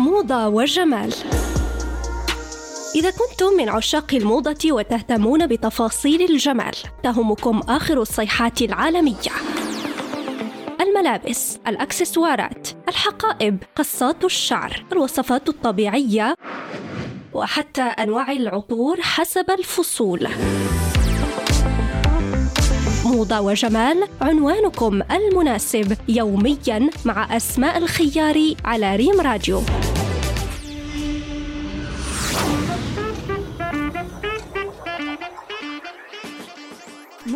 موضة وجمال إذا كنتم من عشاق الموضة وتهتمون بتفاصيل الجمال تهمكم آخر الصيحات العالمية الملابس، الأكسسوارات، الحقائب، قصات الشعر، الوصفات الطبيعية وحتى أنواع العطور حسب الفصول. موضة وجمال عنوانكم المناسب يوميا مع أسماء الخياري على ريم راديو.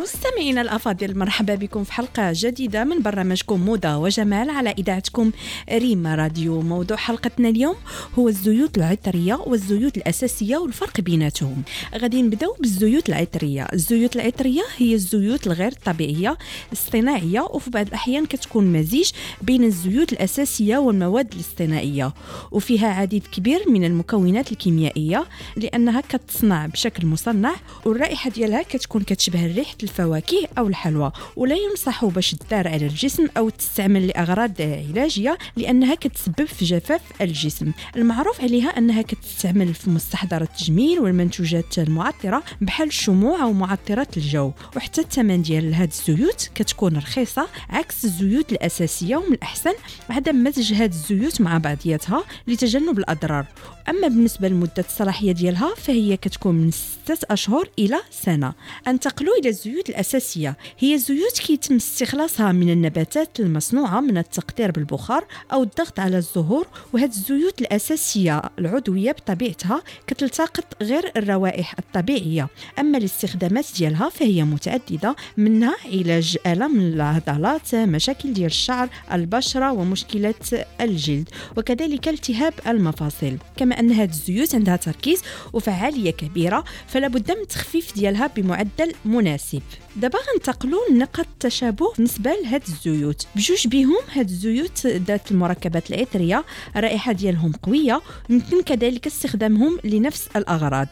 مستمعينا الأفاضل مرحبا بكم في حلقة جديدة من برنامجكم موضة وجمال على إذاعتكم ريما راديو. موضوع حلقتنا اليوم هو الزيوت العطرية والزيوت الأساسية والفرق بيناتهم. غادي نبداو بالزيوت العطرية. الزيوت العطرية هي الزيوت الغير طبيعية الاصطناعيه وفي بعض الأحيان كتكون مزيج بين الزيوت الأساسية والمواد الاصطناعية. وفيها عديد كبير من المكونات الكيميائية لأنها كتصنع بشكل مصنع والرائحة ديالها كتكون كتشبه ريحه الفواكه أو الحلوى ولا ينصح باش تدار على الجسم أو تستعمل لأغراض علاجية لأنها كتسبب في جفاف الجسم. المعروف عليها أنها كتستعمل في مستحضرات التجميل والمنتوجات المعطرة بحال الشموع أو معطرات الجو وحتى الثمن ديال هاد الزيوت كتكون رخيصة عكس الزيوت الأساسية ومن الأحسن عدم مزج هاد الزيوت مع بعضياتها لتجنب الأضرار. أما بالنسبة لمدة الصلاحية ديالها فهي كتكون من ستة أشهر إلى سنة. انتقلوا إلى الزيوت الأساسية. هي زيوت كيتم استخلاصها من النباتات المصنوعة من التقطير بالبخار أو الضغط على الزهور وهذه الزيوت الأساسية العضوية بطبيعتها كتلتقط غير الروائح الطبيعية. أما الاستخدامات ديالها فهي متعددة منها علاج آلام العضلات مشاكل ديال الشعر البشرة ومشكلات الجلد وكذلك التهاب المفاصل. كما أن هذه الزيوت عندها تركيز وفعالية كبيرة فلا بد من التخفيف ديالها بمعدل مناسب. دابا غنتقلوا لنقاط التشابه بالنسبة لهاد الزيوت. بجوج بهم هاد الزيوت ذات المركبات العطرية الرائحه ديالهم قوية يمكن كذلك استخدامهم لنفس الأغراض.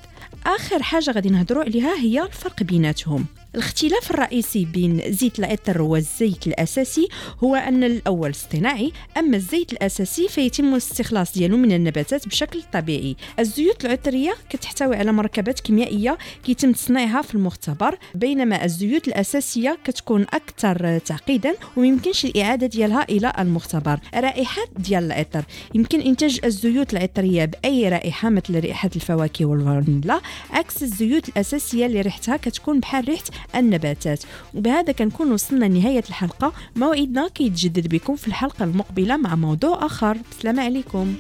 آخر حاجة غادي نهضروا عليها هي الفرق بيناتهم. الاختلاف الرئيسي بين زيت العطر والزيت الأساسي هو أن الأول اصطناعي أما الزيت الأساسي فيتم الاستخلاص ديالو من النباتات بشكل طبيعي. الزيوت العطرية كتحتوي على مركبات كيميائية كيتم تصنيعها في المختبر بينما الزيوت الأساسية كتكون أكثر تعقيدا وميمكنش الإعادة ديالها إلى المختبر. رائحات ديال العطر يمكن إنتاج الزيوت العطرية بأي رائحة مثل رائحة الفواكه والفانيلا. عكس الزيوت الأساسية اللي ريحتها كتكون بحال ريحة النباتات. وبهذا كنكون وصلنا لنهاية الحلقة. موعدنا كيتجدد بكم في الحلقة المقبلة مع موضوع آخر. السلام عليكم.